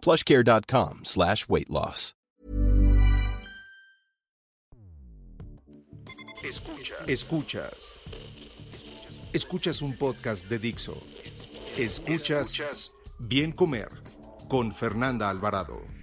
plushcare.com slash weight loss. Escuchas. Escuchas un podcast de Dixo. Escuchas Bien Comer con Fernanda Alvarado.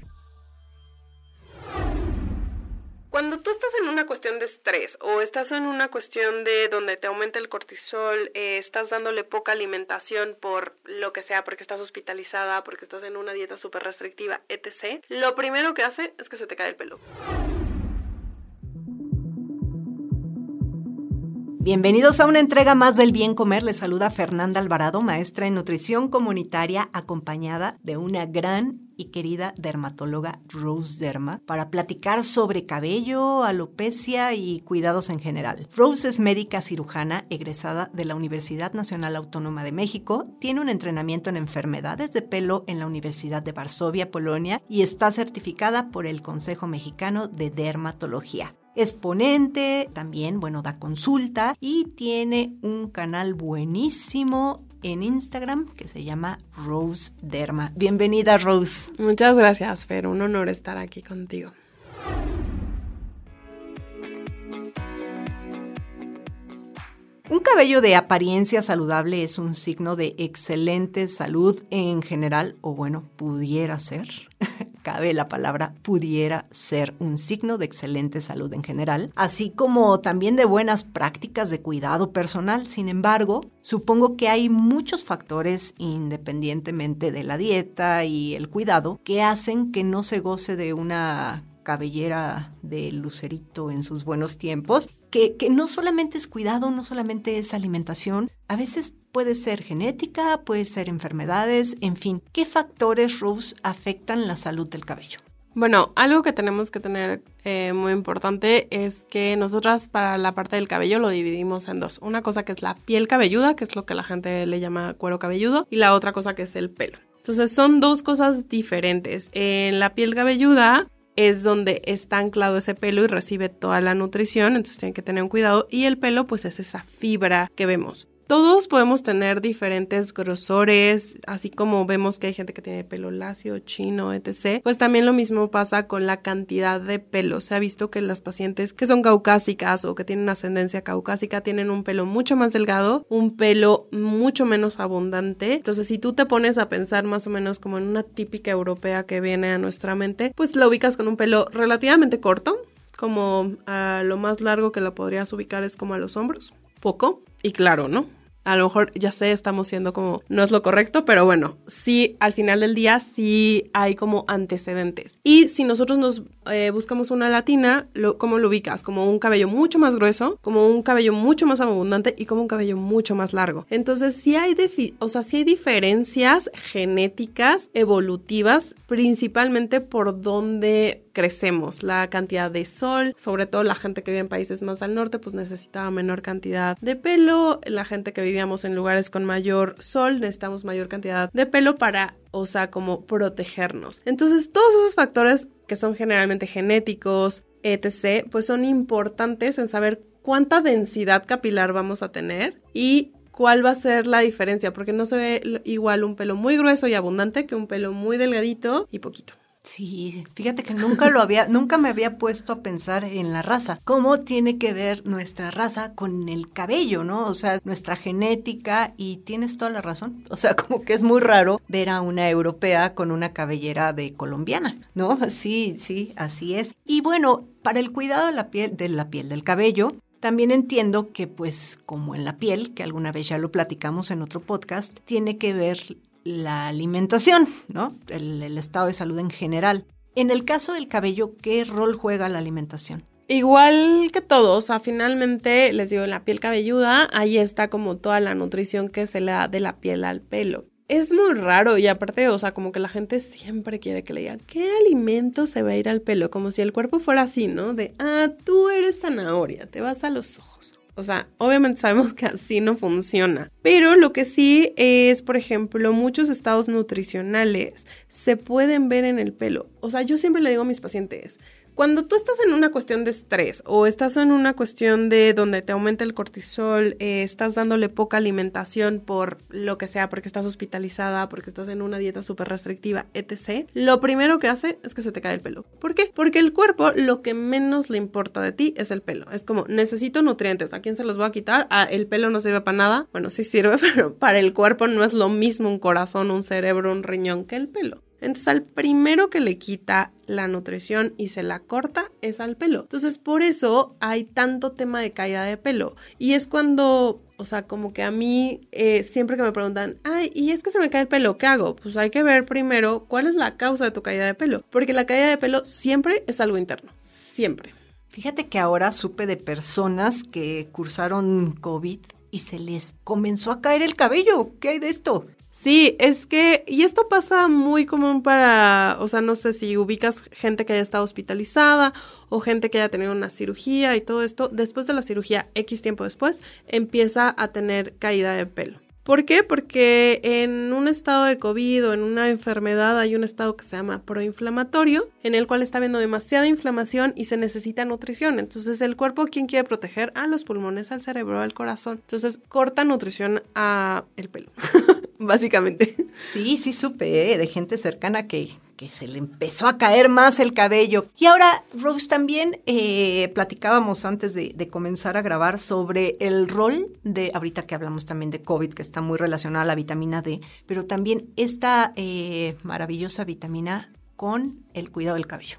Cuando tú estás en una cuestión de estrés o estás en una cuestión de donde te aumenta el cortisol, eh, estás dándole poca alimentación por lo que sea, porque estás hospitalizada, porque estás en una dieta súper restrictiva, etc., lo primero que hace es que se te cae el pelo. Bienvenidos a una entrega más del Bien Comer. Les saluda Fernanda Alvarado, maestra en nutrición comunitaria, acompañada de una gran y querida dermatóloga Rose Derma para platicar sobre cabello, alopecia y cuidados en general. Rose es médica cirujana egresada de la Universidad Nacional Autónoma de México, tiene un entrenamiento en enfermedades de pelo en la Universidad de Varsovia, Polonia y está certificada por el Consejo Mexicano de Dermatología es ponente, también, bueno, da consulta y tiene un canal buenísimo en Instagram que se llama Rose Derma. Bienvenida, Rose. Muchas gracias, Fer. Un honor estar aquí contigo. Un cabello de apariencia saludable es un signo de excelente salud en general, o bueno, pudiera ser, cabe la palabra pudiera ser un signo de excelente salud en general, así como también de buenas prácticas de cuidado personal. Sin embargo, supongo que hay muchos factores, independientemente de la dieta y el cuidado, que hacen que no se goce de una cabellera de lucerito en sus buenos tiempos, que, que, no solamente es cuidado, no solamente es alimentación, a veces puede ser genética, puede ser enfermedades, en fin. ¿Qué factores, Rose, afectan la salud del cabello? Bueno, algo que tenemos que tener eh, muy importante es que nosotras para la parte del cabello lo dividimos en dos. Una cosa que es la piel cabelluda, que es lo que la gente le llama cuero cabelludo, y la otra cosa que es el pelo. Entonces son dos cosas diferentes. En la piel cabelluda es donde está anclado ese pelo y recibe toda la nutrición, entonces tienen que tener un cuidado. Y el pelo, pues es esa fibra que vemos. Todos podemos tener diferentes grosores, así como vemos que hay gente que tiene pelo lacio, chino, etc. Pues también lo mismo pasa con la cantidad de pelo. Se ha visto que las pacientes que son caucásicas o que tienen ascendencia caucásica tienen un pelo mucho más delgado, un pelo mucho menos abundante. Entonces, si tú te pones a pensar más o menos como en una típica europea que viene a nuestra mente, pues la ubicas con un pelo relativamente corto, como a lo más largo que la podrías ubicar es como a los hombros, poco y claro, ¿no? A lo mejor ya sé, estamos siendo como, no es lo correcto, pero bueno, sí, al final del día sí hay como antecedentes. Y si nosotros nos eh, buscamos una latina, lo, ¿cómo lo ubicas? Como un cabello mucho más grueso, como un cabello mucho más abundante y como un cabello mucho más largo. Entonces sí hay, o sea, sí hay diferencias genéticas, evolutivas, principalmente por donde crecemos, la cantidad de sol, sobre todo la gente que vive en países más al norte, pues necesitaba menor cantidad de pelo, la gente que vivíamos en lugares con mayor sol, necesitamos mayor cantidad de pelo para, o sea, como protegernos. Entonces, todos esos factores que son generalmente genéticos, etc., pues son importantes en saber cuánta densidad capilar vamos a tener y cuál va a ser la diferencia, porque no se ve igual un pelo muy grueso y abundante que un pelo muy delgadito y poquito. Sí, fíjate que nunca lo había, nunca me había puesto a pensar en la raza. ¿Cómo tiene que ver nuestra raza con el cabello, no? O sea, nuestra genética y tienes toda la razón. O sea, como que es muy raro ver a una europea con una cabellera de colombiana, ¿no? Sí, sí, así es. Y bueno, para el cuidado de la piel, de la piel del cabello, también entiendo que pues como en la piel, que alguna vez ya lo platicamos en otro podcast, tiene que ver la alimentación, ¿no? El, estado de salud en general. En el caso del cabello, ¿qué rol juega la alimentación? Igual que todos, o sea, finalmente les digo, en la piel cabelluda, ahí está como toda la nutrición que se le da de la piel al pelo. es muy raro y aparte, o sea, como que la gente siempre quiere que le diga, ¿qué alimento se va a ir al pelo? Como si el cuerpo fuera así, ¿no? De, ah, tú eres zanahoria, te vas a los ojos. O sea, obviamente sabemos que así no funciona. Pero lo que sí es, por ejemplo, muchos estados nutricionales se pueden ver en el pelo. O sea, yo siempre le digo a mis pacientes, cuando tú estás en una cuestión de estrés o estás en una cuestión de donde te aumenta el cortisol, eh, estás dándole poca alimentación por lo que sea, porque estás hospitalizada, porque estás en una dieta súper restrictiva, etc., lo primero que hace es que se te cae el pelo. ¿Por qué? Porque el cuerpo lo que menos le importa de ti es el pelo. Es como, necesito nutrientes, ¿a quién se los voy a quitar? Ah, el pelo no sirve para nada. Bueno, sí sirve, pero para el cuerpo no es lo mismo un corazón, un cerebro, un riñón que el pelo. Entonces al primero que le quita la nutrición y se la corta es al pelo. Entonces por eso hay tanto tema de caída de pelo. Y es cuando, o sea, como que a mí eh, siempre que me preguntan, ay, y es que se me cae el pelo, ¿qué hago? Pues hay que ver primero cuál es la causa de tu caída de pelo. Porque la caída de pelo siempre es algo interno. Siempre. Fíjate que ahora supe de personas que cursaron COVID y se les comenzó a caer el cabello. ¿Qué hay de esto? Sí, es que, y esto pasa muy común para, o sea, no sé si ubicas gente que haya estado hospitalizada o gente que haya tenido una cirugía y todo esto, después de la cirugía, X tiempo después, empieza a tener caída de pelo. ¿Por qué? Porque en un estado de COVID o en una enfermedad hay un estado que se llama proinflamatorio, en el cual está habiendo demasiada inflamación y se necesita nutrición. Entonces, el cuerpo, ¿quién quiere proteger? A los pulmones, al cerebro, al corazón. Entonces, corta nutrición a el pelo. básicamente. Sí, sí supe ¿eh? de gente cercana que, que, se le empezó a caer más el cabello. Y ahora, Rose, también eh, platicábamos antes de, comenzar a grabar sobre el rol de, ahorita que hablamos también de COVID, que está muy relacionada a la vitamina D, pero también esta eh, maravillosa vitamina con el cuidado del cabello.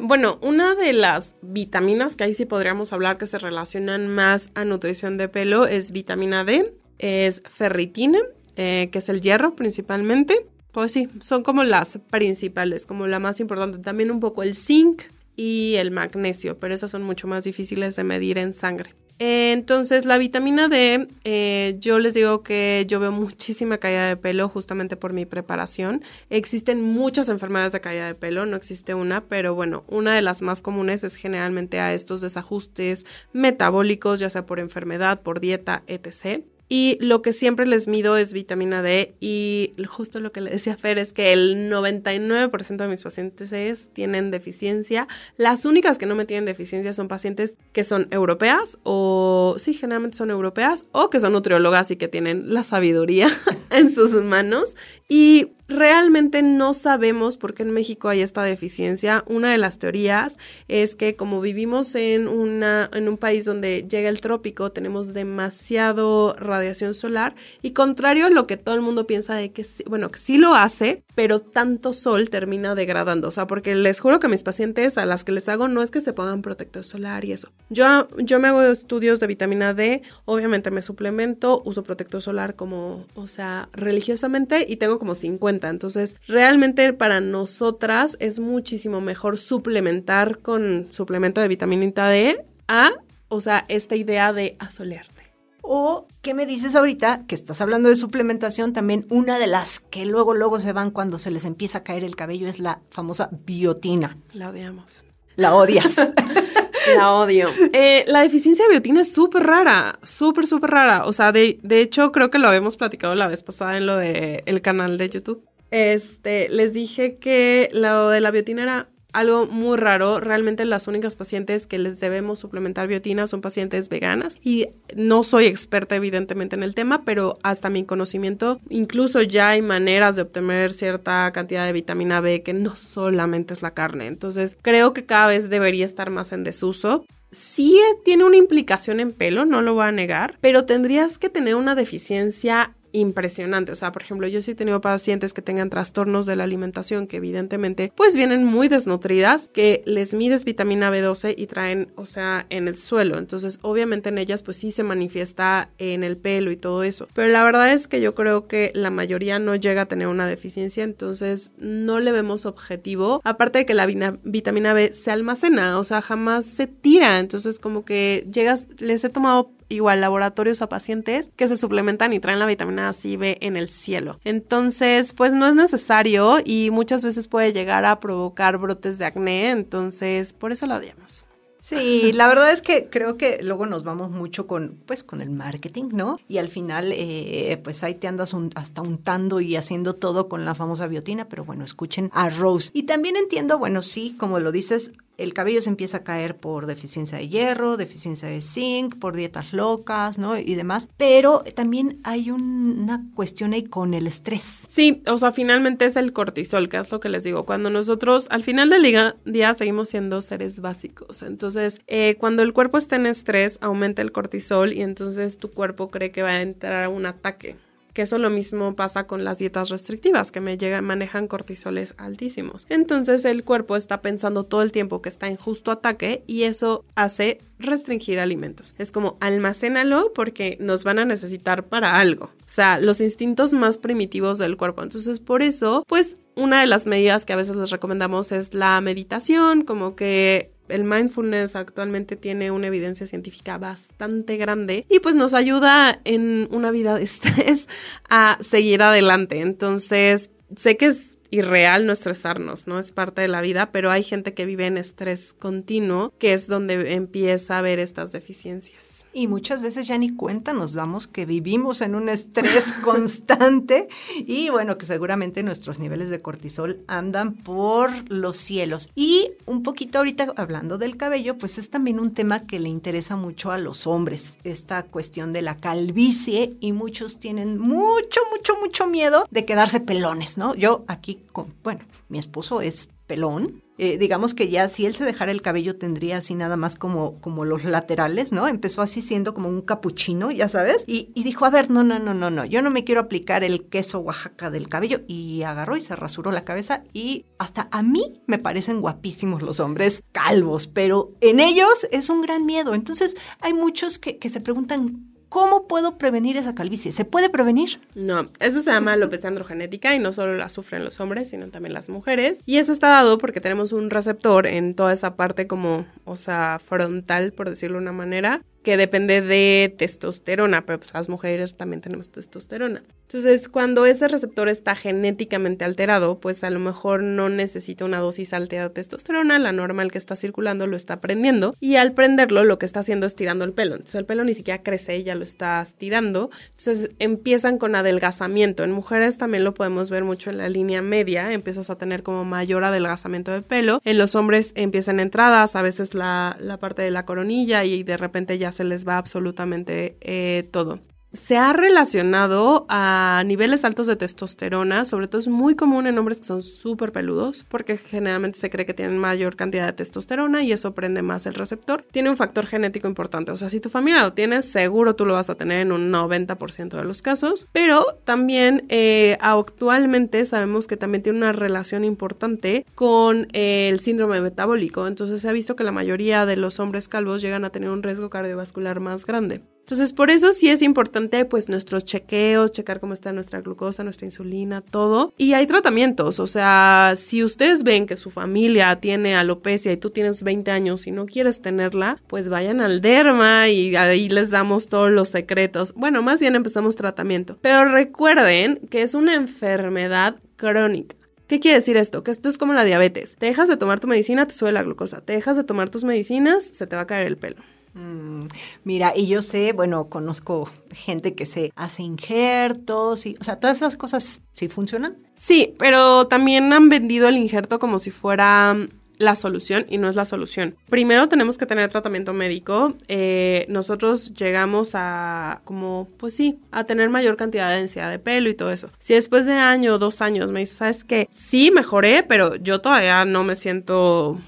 bueno, una de las vitaminas que ahí sí podríamos hablar que se relacionan más a nutrición de pelo es vitamina D, es ferritina eh, que es el hierro principalmente. Pues sí, son como las principales, como la más importante. También un poco el zinc y el magnesio, pero esas son mucho más difíciles de medir en sangre. Entonces, la vitamina D, eh, yo les digo que yo veo muchísima caída de pelo justamente por mi preparación. Existen muchas enfermedades de caída de pelo, no existe una, pero bueno, una de las más comunes es generalmente a estos desajustes metabólicos, ya sea por enfermedad, por dieta, etc. Y lo que siempre les mido es vitamina D y justo lo que le decía Fer es que el 99% de mis pacientes tienen deficiencia. Las únicas que no me tienen deficiencia son pacientes que son europeas o sí, generalmente son europeas o que son nutriólogas y que tienen la sabiduría en sus manos. Y realmente no sabemos por qué en México hay esta deficiencia. Una de las teorías es que como vivimos en, una, en un país donde llega el trópico, tenemos demasiado radiación solar y contrario a lo que todo el mundo piensa de que, bueno, que sí lo hace, pero tanto sol termina degradando. O sea, porque les juro que mis pacientes a las que les hago no es que se pongan protector solar y eso. Yo, yo me hago estudios de vitamina D, obviamente me suplemento, uso protector solar como, o sea, religiosamente y tengo como 50 entonces, realmente para nosotras es muchísimo mejor suplementar con suplemento de vitamina D a, o sea, esta idea de asolearte. O, ¿qué me dices ahorita? Que estás hablando de suplementación, también una de las que luego, luego se van cuando se les empieza a caer el cabello es la famosa biotina. La odiamos. La odias. La odio. Eh, la deficiencia de biotina es súper rara, súper, súper rara. O sea, de, de, hecho, creo que lo habíamos platicado la vez pasada en lo del el canal de YouTube. Este, les dije que lo de la biotina era algo muy raro. Realmente las únicas pacientes que les debemos suplementar biotina son pacientes veganas. Y no soy experta evidentemente en el tema, pero hasta mi conocimiento, incluso ya hay maneras de obtener cierta cantidad de vitamina B que no solamente es la carne. Entonces creo que cada vez debería estar más en desuso. Sí tiene una implicación en pelo, no lo voy a negar, pero tendrías que tener una deficiencia impresionante. O sea, por ejemplo, yo sí he tenido pacientes que tengan trastornos de la alimentación que evidentemente pues vienen muy desnutridas, que les mides vitamina B12 y traen, o sea, en el suelo. Entonces, obviamente en ellas pues sí se manifiesta en el pelo y todo eso. Pero la verdad es que yo creo que la mayoría no llega a tener una deficiencia, entonces no le vemos objetivo. Aparte de que la vitamina B se almacena, o sea, jamás se tira. Entonces, como que llegas, les he tomado igual laboratorios a pacientes que se suplementan y traen la vitamina A, C, B en el cielo. Entonces, pues no es necesario y muchas veces puede llegar a provocar brotes de acné, entonces por eso la odiamos. Sí, la verdad es que creo que luego nos vamos mucho con, pues, con el marketing, ¿no? Y al final, eh, pues ahí te andas hasta untando y haciendo todo con la famosa biotina, pero bueno, escuchen a Rose. Y también entiendo, bueno, sí, como lo dices, el cabello se empieza a caer por deficiencia de hierro, deficiencia de zinc, por dietas locas, ¿no? Y demás. Pero también hay una cuestión ahí con el estrés. Sí, o sea, finalmente es el cortisol, que es lo que les digo. Cuando nosotros al final del día, seguimos siendo seres básicos. Entonces, eh, cuando el cuerpo está en estrés, aumenta el cortisol y entonces tu cuerpo cree que va a entrar a un ataque que eso lo mismo pasa con las dietas restrictivas, que me llegan, manejan cortisoles altísimos. Entonces el cuerpo está pensando todo el tiempo que está en justo ataque y eso hace restringir alimentos. Es como almacénalo porque nos van a necesitar para algo. O sea, los instintos más primitivos del cuerpo. Entonces por eso, pues una de las medidas que a veces les recomendamos es la meditación, como que el mindfulness actualmente tiene una evidencia científica bastante grande y pues nos ayuda en una vida de estrés a seguir adelante. Entonces, sé que es irreal no estresarnos, ¿no? Es parte de la vida, pero hay gente que vive en estrés continuo, que es donde empieza a ver estas deficiencias. Y muchas veces ya ni cuenta nos damos que vivimos en un estrés constante y bueno, que seguramente nuestros niveles de cortisol andan por los cielos. Y un poquito ahorita hablando del cabello, pues es también un tema que le interesa mucho a los hombres, esta cuestión de la calvicie y muchos tienen mucho, mucho, mucho miedo de quedarse pelones, ¿no? Yo aquí, con, bueno, mi esposo es pelón, eh, digamos que ya si él se dejara el cabello tendría así nada más como, como los laterales, ¿no? Empezó así siendo como un capuchino, ya sabes, y, y, dijo, a ver, no, no, no, no, no, yo no me quiero aplicar el queso Oaxaca del cabello y agarró y se rasuró la cabeza y hasta a mí me parecen guapísimos los hombres calvos, pero en ellos es un gran miedo. Entonces hay muchos que, que se preguntan, ¿Cómo puedo prevenir esa calvicie? ¿Se puede prevenir? No, eso se llama alopecia androgenética y no solo la sufren los hombres, sino también las mujeres. Y eso está dado porque tenemos un receptor en toda esa parte como, o sea, frontal, por decirlo de una manera, que depende de testosterona, pero pues las mujeres también tenemos testosterona. Entonces, cuando ese receptor está genéticamente alterado, pues a lo mejor no necesita una dosis alta de testosterona, la normal que está circulando lo está prendiendo y al prenderlo lo que está haciendo es tirando el pelo. Entonces, el pelo ni siquiera crece, ya lo está tirando. Entonces, empiezan con adelgazamiento. En mujeres también lo podemos ver mucho en la línea media, empiezas a tener como mayor adelgazamiento de pelo. En los hombres empiezan entradas, a veces la, la parte de la coronilla y de repente ya se les va absolutamente eh, todo se ha relacionado a niveles altos de testosterona, sobre todo es muy común en hombres que son súper peludos, porque generalmente se cree que tienen mayor cantidad de testosterona y eso prende más el receptor. Tiene un factor genético importante, o sea, si tu familia lo tienes, seguro tú lo vas a tener en un 90% de los casos, pero también eh, actualmente sabemos que también tiene una relación importante con el síndrome metabólico, entonces se ha visto que la mayoría de los hombres calvos llegan a tener un riesgo cardiovascular más grande. Entonces, por eso sí es importante, pues, nuestros chequeos, checar cómo está nuestra glucosa, nuestra insulina, todo. Y hay tratamientos, o sea, si ustedes ven que su familia tiene alopecia y tú tienes 20 años y no quieres tenerla, pues vayan al derma y ahí les damos todos los secretos. Bueno, más bien empezamos tratamiento. Pero recuerden que es una enfermedad crónica. ¿Qué quiere decir esto? Que esto es como la diabetes. Te dejas de tomar tu medicina, te sube la glucosa. Te dejas de tomar tus medicinas, se te va a caer el pelo. Mm, mira, y yo sé, bueno, conozco gente que se hace injertos y, o sea, todas esas cosas sí funcionan. Sí, pero también han vendido el injerto como si fuera mm, la solución y no es la solución. Primero tenemos que tener tratamiento médico. Eh, nosotros llegamos a como, pues sí, a tener mayor cantidad de densidad de pelo y todo eso. Si después de año o dos años me dices, ¿sabes qué? Sí, mejoré, pero yo todavía no me siento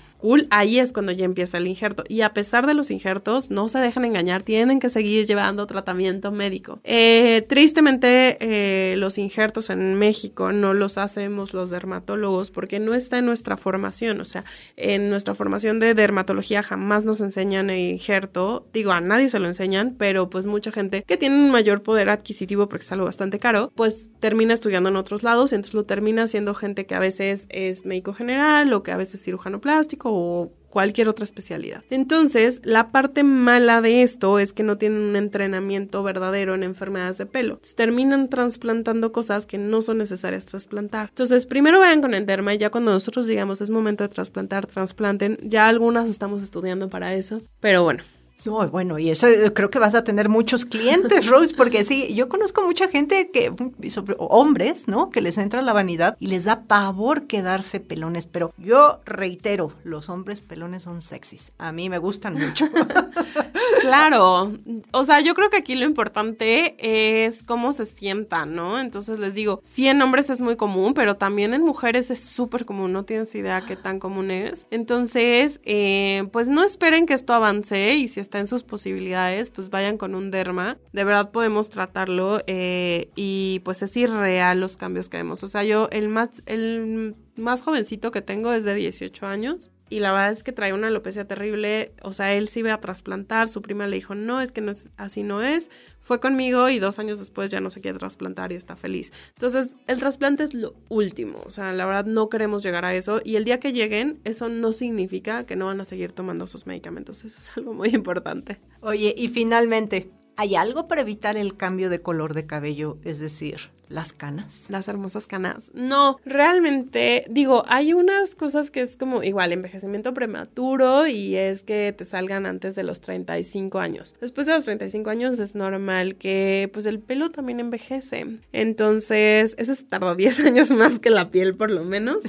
ahí es cuando ya empieza el injerto. Y a pesar de los injertos, no se dejan engañar, tienen que seguir llevando tratamiento médico. Eh, tristemente, eh, los injertos en México no los hacemos los dermatólogos porque no está en nuestra formación. O sea, en nuestra formación de dermatología jamás nos enseñan el injerto. Digo, a nadie se lo enseñan, pero pues mucha gente que tiene un mayor poder adquisitivo porque es algo bastante caro, pues termina estudiando en otros lados y entonces lo termina siendo gente que a veces es médico general o que a veces es cirujano plástico o cualquier otra especialidad. Entonces, la parte mala de esto es que no tienen un entrenamiento verdadero en enfermedades de pelo. terminan trasplantando cosas que no son necesarias trasplantar. Entonces, primero vayan con el derma y ya cuando nosotros digamos es momento de trasplantar, trasplanten. Ya algunas estamos estudiando para eso. Pero bueno, no, bueno, y eso eh, creo que vas a tener muchos clientes, Rose, porque sí, yo conozco mucha gente que, sobre, hombres, ¿no? Que les entra la vanidad y les da pavor quedarse pelones, pero yo reitero, los hombres pelones son sexys. A mí me gustan mucho. claro, o sea, yo creo que aquí lo importante es cómo se sientan, ¿no? Entonces les digo, sí en hombres es muy común, pero también en mujeres es súper común, no tienes idea qué tan común es. Entonces, eh, pues no esperen que esto avance y si está en sus posibilidades, pues vayan con un derma. De verdad podemos tratarlo eh, y pues es irreal los cambios que vemos. O sea, yo el más, el más jovencito que tengo es de 18 años y la verdad es que trae una alopecia terrible, o sea, él sí iba a trasplantar, su prima le dijo, no, es que no es, así no es, fue conmigo y dos años después ya no se quiere trasplantar y está feliz. Entonces, el trasplante es lo último, o sea, la verdad no queremos llegar a eso y el día que lleguen, eso no significa que no van a seguir tomando sus medicamentos, eso es algo muy importante. Oye, y finalmente, ¿hay algo para evitar el cambio de color de cabello? Es decir, las canas. Las hermosas canas. No, realmente, digo, hay unas cosas que es como igual, envejecimiento prematuro y es que te salgan antes de los 35 años. Después de los 35 años es normal que pues el pelo también envejece. Entonces, eso se tarda 10 años más que la piel por lo menos.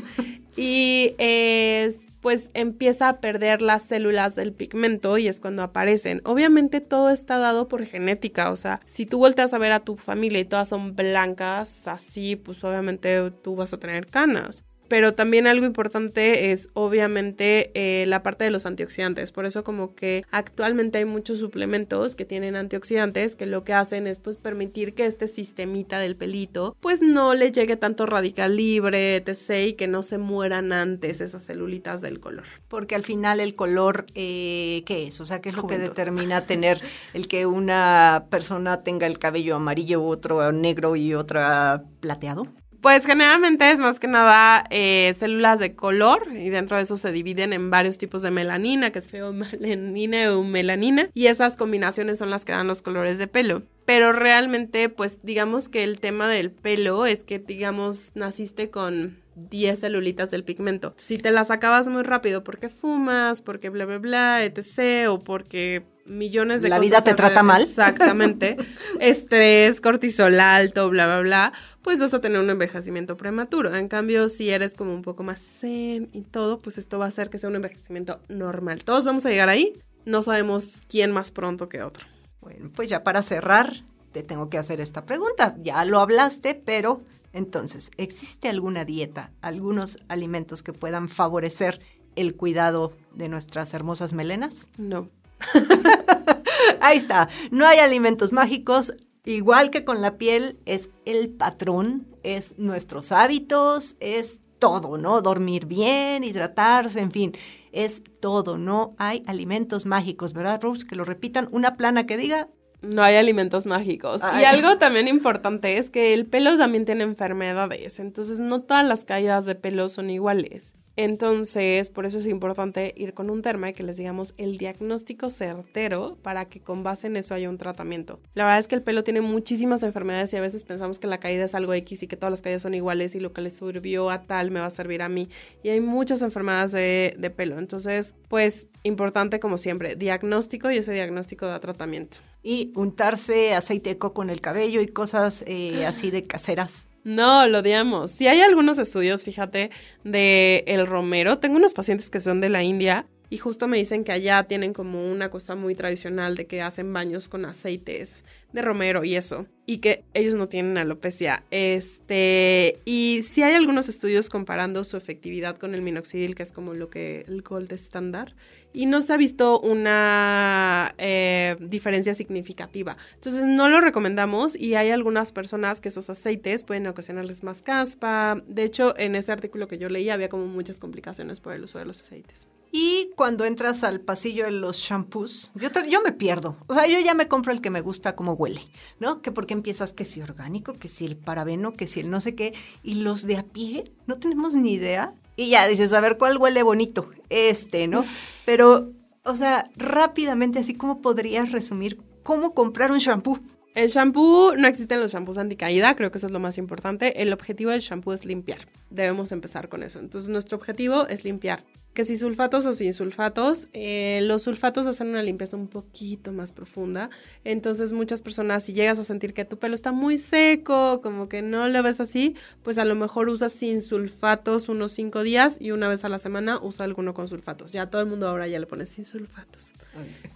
y es pues empieza a perder las células del pigmento y es cuando aparecen. Obviamente todo está dado por genética, o sea, si tú volteas a ver a tu familia y todas son blancas, así pues obviamente tú vas a tener canas. Pero también algo importante es obviamente eh, la parte de los antioxidantes. Por eso como que actualmente hay muchos suplementos que tienen antioxidantes que lo que hacen es pues permitir que este sistemita del pelito pues no le llegue tanto radical libre, etc. y que no se mueran antes esas celulitas del color. Porque al final el color, eh, ¿qué es? O sea, ¿qué es lo que determina tener el que una persona tenga el cabello amarillo, otro negro y otra plateado? Pues generalmente es más que nada eh, células de color y dentro de eso se dividen en varios tipos de melanina, que es feomelanina o melanina, y esas combinaciones son las que dan los colores de pelo. Pero realmente, pues digamos que el tema del pelo es que, digamos, naciste con 10 celulitas del pigmento. Si te las acabas muy rápido porque fumas, porque bla, bla, bla, etc., o porque millones de La vida te trata mal. Exactamente. Estrés, cortisol alto, bla, bla, bla, pues vas a tener un envejecimiento prematuro. En cambio, si eres como un poco más zen y todo, pues esto va a hacer que sea un envejecimiento normal. Todos vamos a llegar ahí. No sabemos quién más pronto que otro. Bueno, pues ya para cerrar, te tengo que hacer esta pregunta. Ya lo hablaste, pero entonces, ¿existe alguna dieta, algunos alimentos que puedan favorecer el cuidado de nuestras hermosas melenas? No. Ahí está, no hay alimentos mágicos. Igual que con la piel, es el patrón, es nuestros hábitos, es todo, ¿no? Dormir bien, hidratarse, en fin, es todo. No hay alimentos mágicos, ¿verdad, Rose? Que lo repitan, una plana que diga. No hay alimentos mágicos. Y algo también importante es que el pelo también tiene enfermedades, entonces no todas las caídas de pelo son iguales. Entonces, por eso es importante ir con un terma y que les digamos el diagnóstico certero para que con base en eso haya un tratamiento. La verdad es que el pelo tiene muchísimas enfermedades y a veces pensamos que la caída es algo X y que todas las caídas son iguales y lo que le sirvió a tal me va a servir a mí. Y hay muchas enfermedades de, pelo. Entonces, pues importante como siempre, diagnóstico y ese diagnóstico da tratamiento. Y untarse aceite de coco en el cabello y cosas eh, así de caseras. No, lo odiamos. Si hay algunos estudios, fíjate, de el romero. Tengo unos pacientes que son de la India y justo me dicen que allá tienen como una cosa muy tradicional de que hacen baños con aceites de romero y eso. Y que ellos no tienen alopecia. Este. Y sí hay algunos estudios comparando su efectividad con el minoxidil, que es como lo que el gold estándar. Y no se ha visto una eh, diferencia significativa. Entonces no lo recomendamos. Y hay algunas personas que esos aceites pueden ocasionarles más caspa. De hecho, en ese artículo que yo leí había como muchas complicaciones por el uso de los aceites. Y cuando entras al pasillo de los shampoos, yo, yo me pierdo. O sea, yo ya me compro el que me gusta como huele, ¿no? Que porque empiezas que si orgánico, que si el parabeno, que si el no sé qué. Y los de a pie, no tenemos ni idea. Y ya dices, a ver, ¿cuál huele bonito? Este, ¿no? Pero, o sea, rápidamente, así como podrías resumir cómo comprar un shampoo. El shampoo, no existen los shampoos anticaída, creo que eso es lo más importante. El objetivo del shampoo es limpiar. Debemos empezar con eso. Entonces, nuestro objetivo es limpiar que si sulfatos o sin sulfatos, eh, los sulfatos hacen una limpieza un poquito más profunda. Entonces muchas personas, si llegas a sentir que tu pelo está muy seco, como que no lo ves así, pues a lo mejor usas sin sulfatos unos cinco días y una vez a la semana usa alguno con sulfatos. Ya todo el mundo ahora ya le pone sin sulfatos.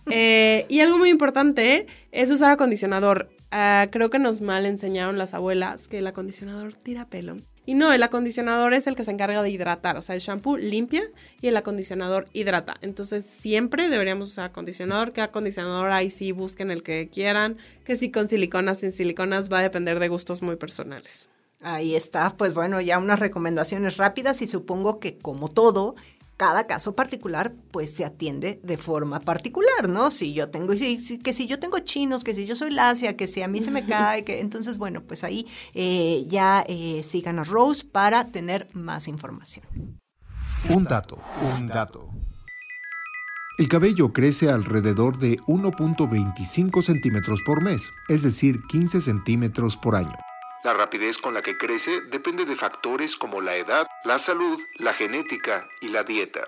Eh, y algo muy importante es usar acondicionador. Ah, creo que nos mal enseñaron las abuelas que el acondicionador tira pelo. Y no, el acondicionador es el que se encarga de hidratar, o sea, el shampoo limpia y el acondicionador hidrata. Entonces, siempre deberíamos usar acondicionador, que acondicionador ahí sí busquen el que quieran, que si con siliconas, sin siliconas, va a depender de gustos muy personales. Ahí está, pues bueno, ya unas recomendaciones rápidas y supongo que como todo, cada caso particular pues se atiende de forma particular, ¿no? Si yo tengo, que si yo tengo chinos, que si yo soy lacia, que si a mí se me cae, que entonces bueno, pues ahí eh, ya eh, sigan a Rose para tener más información. Un dato, un dato. El cabello crece alrededor de 1.25 centímetros por mes, es decir, 15 centímetros por año. La rapidez con la que crece depende de factores como la edad, la salud, la genética y la dieta.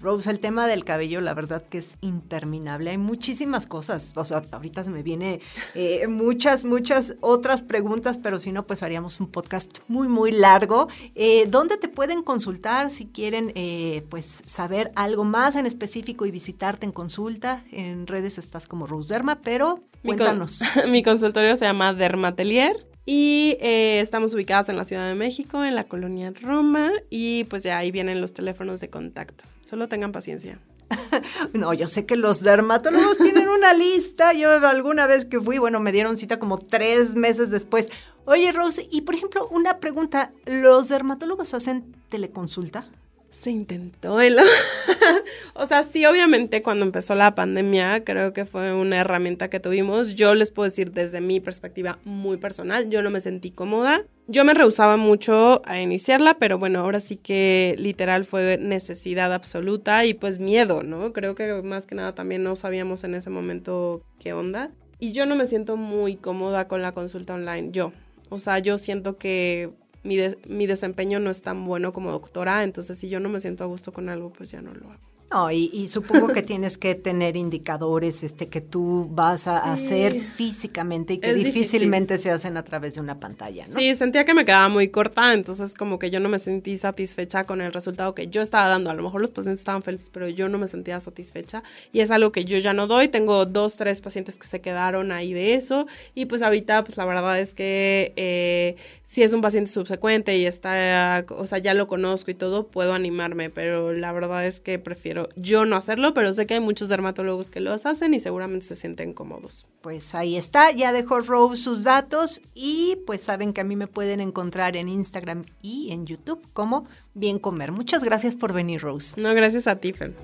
Rose, el tema del cabello, la verdad que es interminable. Hay muchísimas cosas. O sea, ahorita se me viene eh, muchas, muchas otras preguntas, pero si no, pues haríamos un podcast muy, muy largo. Eh, ¿Dónde te pueden consultar si quieren, eh, pues, saber algo más en específico y visitarte en consulta? En redes estás como Rose Derma, pero cuéntanos. Mi, consultorio se llama Dermatelier. Y estamos ubicadas en la Ciudad de México, en la colonia Roma, y pues ya ahí vienen los teléfonos de contacto. Solo tengan paciencia. no, yo sé que los dermatólogos tienen una lista. Yo alguna vez que fui, bueno, me dieron cita como tres meses después. Oye, Rose, y por ejemplo, una pregunta, ¿los dermatólogos hacen teleconsulta? Se intentó el... o sea, sí, obviamente cuando empezó la pandemia, creo que fue una herramienta que tuvimos. Yo les puedo decir desde mi perspectiva muy personal, yo no me sentí cómoda. Yo me rehusaba mucho a iniciarla, pero bueno, ahora sí que literal fue necesidad absoluta y pues miedo, ¿no? Creo que más que nada también no sabíamos en ese momento qué onda. Y yo no me siento muy cómoda con la consulta online, yo. O sea, yo siento que mi, mi desempeño no es tan bueno como doctora, entonces si yo no me siento a gusto con algo, pues ya no lo hago. No, y, supongo que tienes que tener indicadores este, que tú vas a hacer físicamente y que difícilmente se hacen a través de una pantalla, ¿no? Sí, sentía que me quedaba muy corta, entonces como que yo no me sentí satisfecha con el resultado que yo estaba dando. A lo mejor los pacientes estaban felices, pero yo no me sentía satisfecha y es algo que yo ya no doy. Tengo dos, tres pacientes que se quedaron ahí de eso y pues ahorita pues la verdad es que eh, si es un paciente subsecuente y está, o sea, ya lo conozco y todo, puedo animarme, pero la verdad es que prefiero yo no hacerlo, pero sé que hay muchos dermatólogos que los hacen y seguramente se sienten cómodos. Pues ahí está, ya dejó Rose sus datos y pues saben que a mí me pueden encontrar en Instagram y en YouTube como Bien Comer. Muchas gracias por venir, Rose. No, gracias a ti, Fer.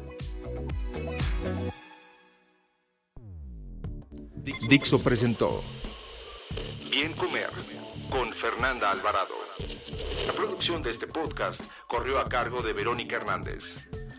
Dixo presentó Bien Comer con Fernanda Alvarado. La producción de este podcast corrió a cargo de Verónica Hernández.